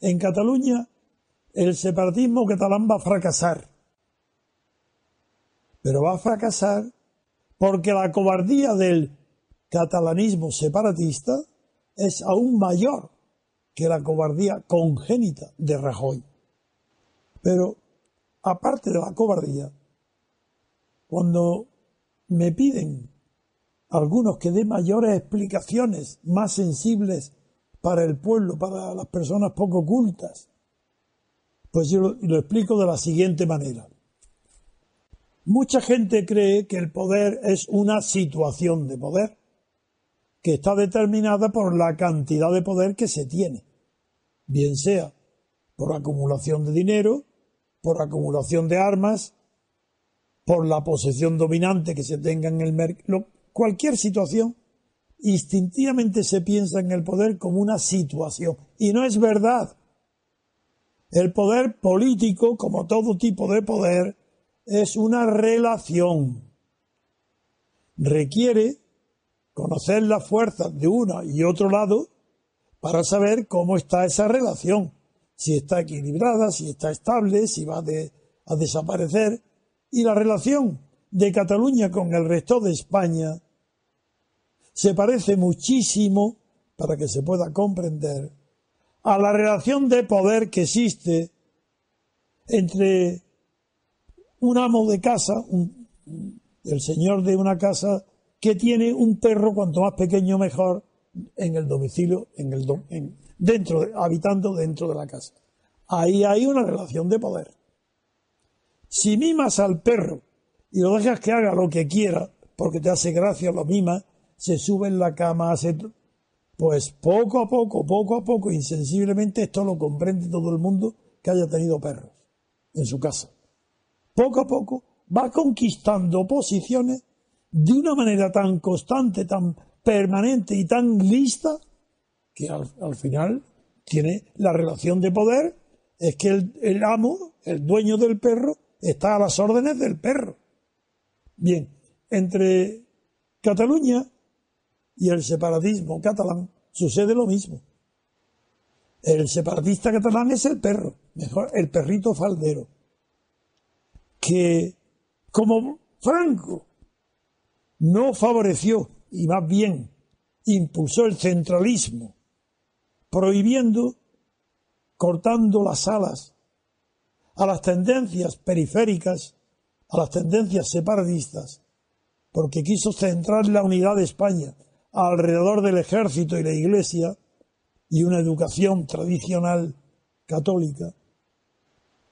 En Cataluña el separatismo catalán va a fracasar. Pero va a fracasar porque la cobardía del catalanismo separatista es aún mayor que la cobardía congénita de Rajoy. Pero, aparte de la cobardía, cuando me piden algunos que dé mayores explicaciones más sensibles para el pueblo, para las personas poco cultas, pues yo lo, explico de la siguiente manera. Mucha gente cree que el poder es una situación de poder que está determinada por la cantidad de poder que se tiene, bien sea por acumulación de dinero, por acumulación de armas, por la posesión dominante que se tenga en el mercado, cualquier situación, instintivamente se piensa en el poder como una situación. Y no es verdad. El poder político, como todo tipo de poder, es una relación. Requiere conocer las fuerzas de uno y otro lado para saber cómo está esa relación, si está equilibrada, si está estable, si va a desaparecer. Y la relación de Cataluña con el resto de España se parece muchísimo, para que se pueda comprender, a la relación de poder que existe entre un amo de casa, el señor de una casa, que tiene un perro cuanto más pequeño mejor en el domicilio, en el dentro, habitando dentro de la casa. Ahí hay una relación de poder. Si mimas al perro y lo dejas que haga lo que quiera, porque te hace gracia, lo mimas, se sube en la cama, pues poco a poco, poco a poco, insensiblemente, esto lo comprende todo el mundo que haya tenido perros en su casa poco a poco va conquistando posiciones de una manera tan constante, tan permanente y tan lista que al, final tiene la relación de poder, es que el, el, amo, el dueño del perro, está a las órdenes del perro. Bien, entre Cataluña y el separatismo catalán sucede lo mismo. El separatista catalán es el perro, mejor el perrito faldero que como Franco no favoreció y más bien impulsó el centralismo, prohibiendo, cortando las alas a las tendencias periféricas, a las tendencias separatistas, porque quiso centrar la unidad de España alrededor del ejército y la iglesia y una educación tradicional católica.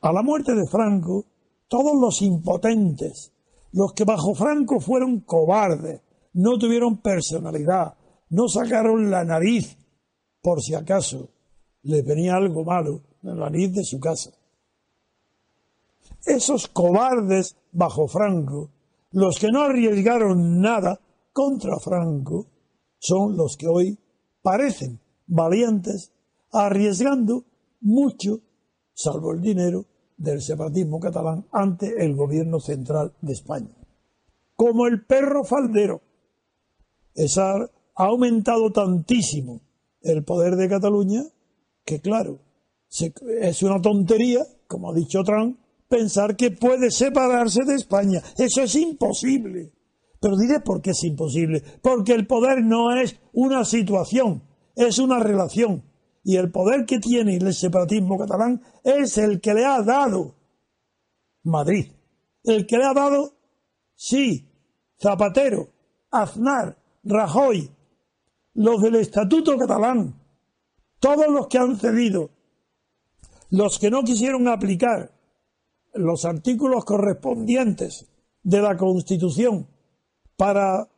A la muerte de Franco, todos los impotentes, los que bajo Franco fueron cobardes, no tuvieron personalidad, no sacaron la nariz por si acaso les venía algo malo la nariz de su casa. Esos cobardes bajo Franco, los que no arriesgaron nada contra Franco, son los que hoy parecen valientes, arriesgando mucho, salvo el dinero, del separatismo catalán ante el gobierno central de España. Como el perro faldero. Esa, ha aumentado tantísimo el poder de Cataluña que, claro, es una tontería, como ha dicho Trump, pensar que puede separarse de España. Eso es imposible. Pero diré por qué es imposible. Porque el poder no es una situación, es una relación y el poder que tiene el separatismo catalán es el que le ha dado Madrid. El que le ha dado, sí, Zapatero, Aznar, Rajoy, los del Estatuto catalán, todos los que han cedido, los que no quisieron aplicar los artículos correspondientes de la Constitución para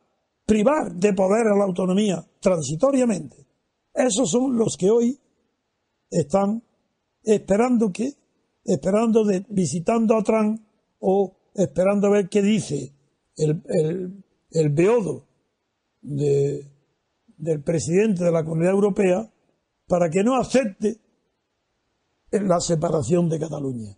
privar de poder a la autonomía transitoriamente, esos son los que hoy están esperando que, esperando de, visitando a Trump o esperando a ver qué dice el, el, el beodo de, del presidente de la Comunidad Europea para que no acepte la separación de Cataluña.